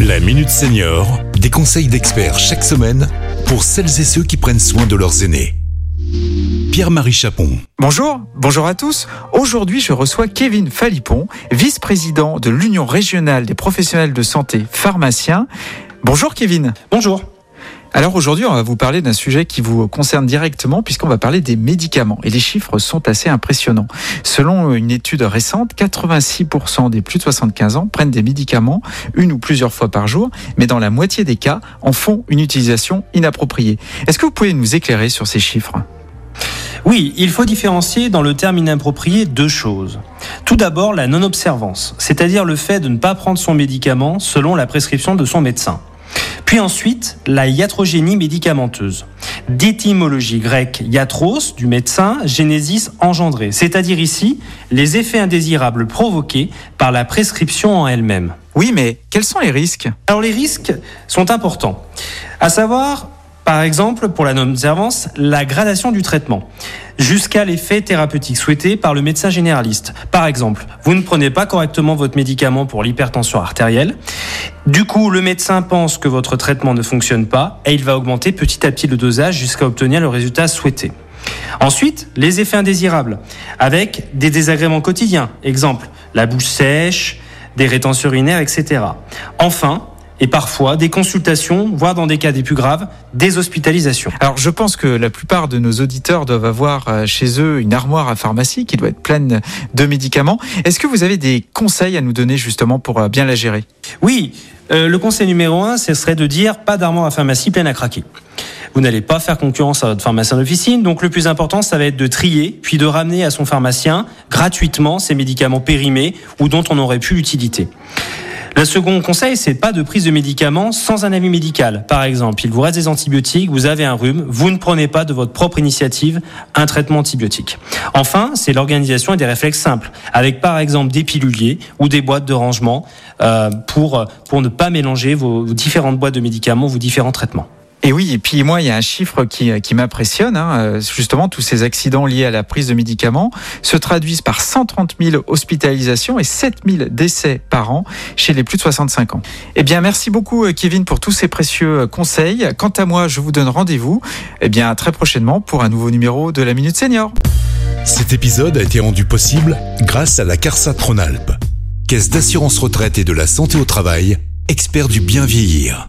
La Minute Senior, des conseils d'experts chaque semaine pour celles et ceux qui prennent soin de leurs aînés. Pierre-Marie Chapon. Bonjour, bonjour à tous. Aujourd'hui, je reçois Kevin Falipon, vice-président de l'Union régionale des professionnels de santé pharmaciens. Bonjour Kevin. Bonjour. Alors aujourd'hui, on va vous parler d'un sujet qui vous concerne directement puisqu'on va parler des médicaments. Et les chiffres sont assez impressionnants. Selon une étude récente, 86% des plus de 75 ans prennent des médicaments une ou plusieurs fois par jour, mais dans la moitié des cas, en font une utilisation inappropriée. Est-ce que vous pouvez nous éclairer sur ces chiffres? Oui, il faut différencier dans le terme inapproprié deux choses. Tout d'abord, la non-observance, c'est-à-dire le fait de ne pas prendre son médicament selon la prescription de son médecin. Puis ensuite, la iatrogénie médicamenteuse. D'étymologie grecque iatros, du médecin, génésis engendré, c'est-à-dire ici les effets indésirables provoqués par la prescription en elle-même. Oui, mais quels sont les risques? Alors les risques sont importants. À savoir, par exemple, pour la non-observance, la gradation du traitement, jusqu'à l'effet thérapeutique souhaité par le médecin généraliste. Par exemple, vous ne prenez pas correctement votre médicament pour l'hypertension artérielle. Du coup, le médecin pense que votre traitement ne fonctionne pas et il va augmenter petit à petit le dosage jusqu'à obtenir le résultat souhaité. Ensuite, les effets indésirables, avec des désagréments quotidiens. Exemple, la bouche sèche, des rétentions urinaires, etc. Enfin, et parfois des consultations, voire dans des cas des plus graves, des hospitalisations. Alors je pense que la plupart de nos auditeurs doivent avoir euh, chez eux une armoire à pharmacie qui doit être pleine de médicaments. Est-ce que vous avez des conseils à nous donner justement pour euh, bien la gérer? Oui, euh, le conseil numéro un, ce serait de dire pas d'armoire à pharmacie pleine à craquer. Vous n'allez pas faire concurrence à votre pharmacien d'officine, donc le plus important, ça va être de trier, puis de ramener à son pharmacien gratuitement ces médicaments périmés ou dont on aurait pu l'utilité. Le second conseil, c'est pas de prise de médicaments sans un avis médical. Par exemple, il vous reste des antibiotiques, vous avez un rhume, vous ne prenez pas de votre propre initiative un traitement antibiotique. Enfin, c'est l'organisation et des réflexes simples, avec par exemple des piluliers ou des boîtes de rangement euh, pour, pour ne pas mélanger vos différentes boîtes de médicaments, vos différents traitements. Et oui, et puis moi, il y a un chiffre qui, qui m'impressionne. Hein, euh, justement, tous ces accidents liés à la prise de médicaments se traduisent par 130 000 hospitalisations et 7 000 décès par an chez les plus de 65 ans. Eh bien, merci beaucoup, euh, Kevin, pour tous ces précieux euh, conseils. Quant à moi, je vous donne rendez-vous eh bien, très prochainement pour un nouveau numéro de la Minute Senior. Cet épisode a été rendu possible grâce à la CARSA Tronalp, Caisse d'assurance retraite et de la santé au travail, expert du bien vieillir.